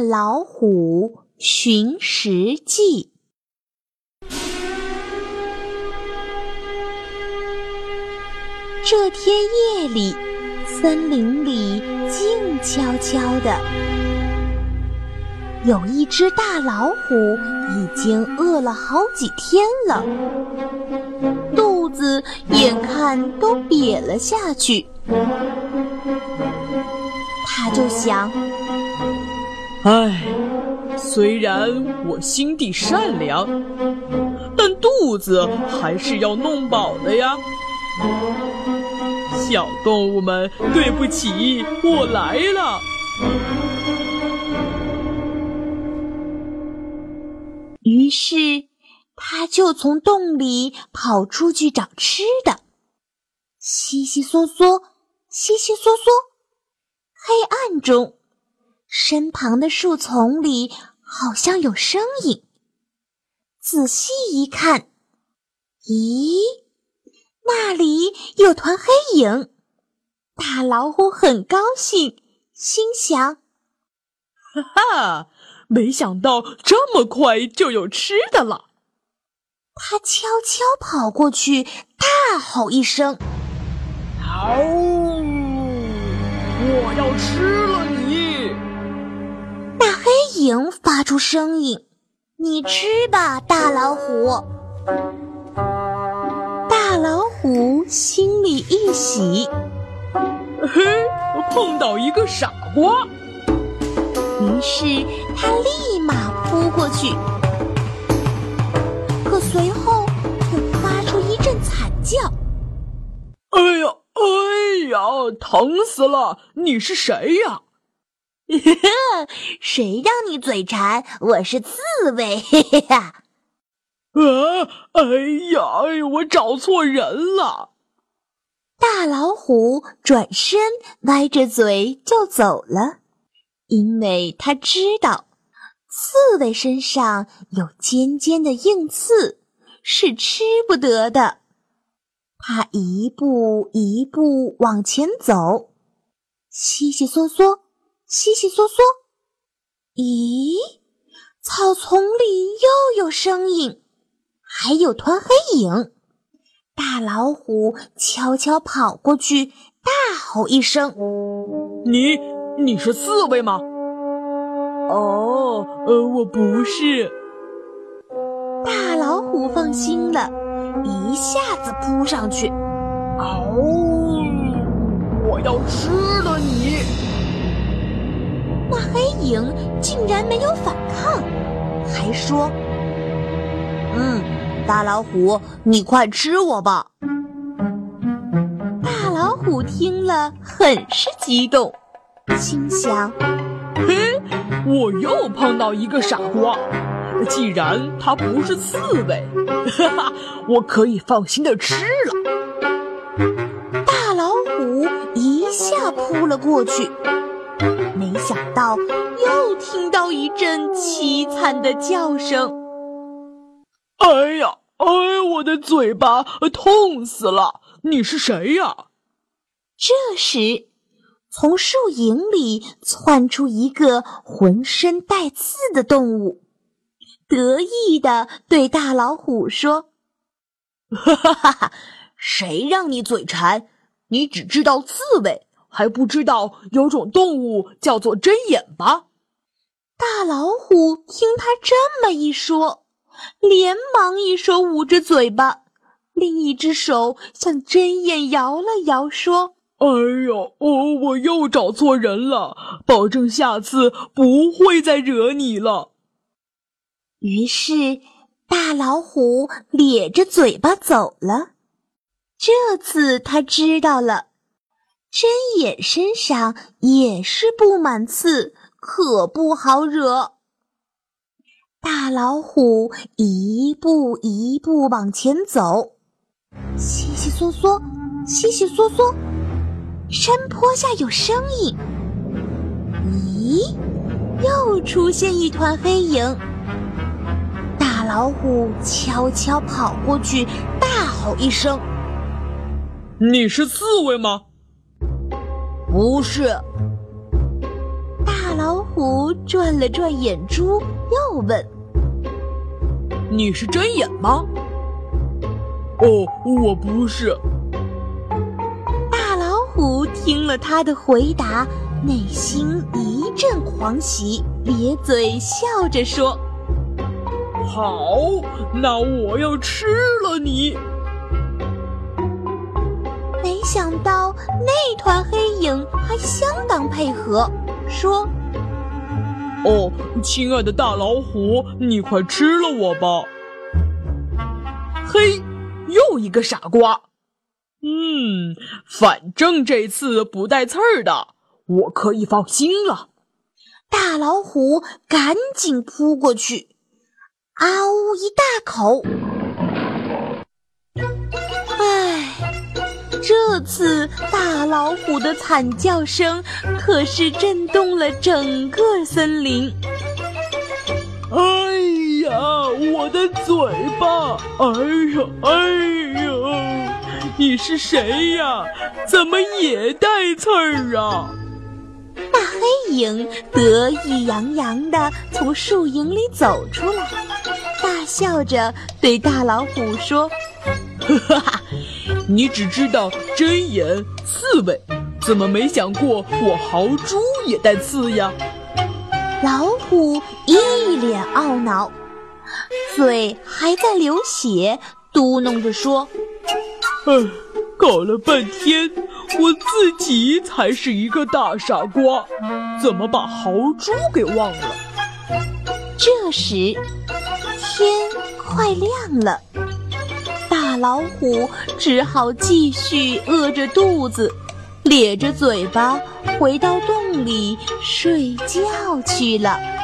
老虎寻食记。这天夜里，森林里静悄悄的。有一只大老虎已经饿了好几天了，肚子眼看都瘪了下去。他就想：唉，虽然我心地善良，但肚子还是要弄饱的呀。小动物们，对不起，我来了。于是，他就从洞里跑出去找吃的，悉悉嗦嗦，悉悉嗦嗦。黑暗中，身旁的树丛里好像有声音。仔细一看，咦，那里有团黑影。大老虎很高兴，心想：“哈哈。”没想到这么快就有吃的了，他悄悄跑过去，大吼一声：“嗷！我要吃了你！”那黑影发出声音：“你吃吧，大老虎。”大老虎心里一喜，嘿，碰到一个傻瓜。于是他立马扑过去，可随后又发出一阵惨叫。“哎呀，哎呀，疼死了！你是谁呀？”“ 谁让你嘴馋？我是刺猬。”“嘿嘿呀！”“啊，哎呀，我找错人了。”大老虎转身歪着嘴就走了。因为他知道，刺猬身上有尖尖的硬刺，是吃不得的。他一步一步往前走，悉悉嗦嗦，悉悉嗦嗦。咦，草丛里又有声音，还有团黑影。大老虎悄悄跑过去，大吼一声：“你！”你是刺猬吗？哦，呃，我不是。大老虎放心了，一下子扑上去。嗷！我要吃了你！那黑影竟然没有反抗，还说：“嗯，大老虎，你快吃我吧！”大老虎听了，很是激动。心想：“嘿，我又碰到一个傻瓜。既然他不是刺猬，哈哈，我可以放心的吃了。”大老虎一下扑了过去，没想到又听到一阵凄惨的叫声。“哎呀，哎，我的嘴巴痛死了！你是谁呀？”这时。从树影里窜出一个浑身带刺的动物，得意的对大老虎说：“哈哈哈哈！谁让你嘴馋？你只知道刺猬，还不知道有种动物叫做针眼吧？”大老虎听他这么一说，连忙一手捂着嘴巴，另一只手向针眼摇了摇，说。哎呦，哦，我又找错人了，保证下次不会再惹你了。于是，大老虎咧着嘴巴走了。这次他知道了，针眼身上也是布满刺，可不好惹。大老虎一步一步往前走，悉悉嗦嗦，悉悉嗦嗦。山坡下有声音，咦，又出现一团黑影。大老虎悄悄跑过去，大吼一声：“你是刺猬吗？”“不是。”大老虎转了转眼珠，又问：“你是睁眼吗？”“哦，我不是。”大老虎听了他的回答，内心一阵狂喜，咧嘴笑着说：“好，那我要吃了你。”没想到那团黑影还相当配合，说：“哦，亲爱的大老虎，你快吃了我吧！”嘿，又一个傻瓜。嗯，反正这次不带刺儿的，我可以放心了。大老虎赶紧扑过去，啊呜一大口。这次大老虎的惨叫声可是震动了整个森林。哎呀，我的嘴巴！哎呀，哎呀！你是谁呀？怎么也带刺儿啊？大黑影得意洋洋地从树影里走出来，大笑着对大老虎说：“哈哈。”你只知道针眼、刺猬，怎么没想过我豪猪也带刺呀？老虎一脸懊恼，嘴还在流血，嘟哝着说：“唉，搞了半天，我自己才是一个大傻瓜，怎么把豪猪给忘了？”这时，天快亮了。老虎只好继续饿着肚子，咧着嘴巴回到洞里睡觉去了。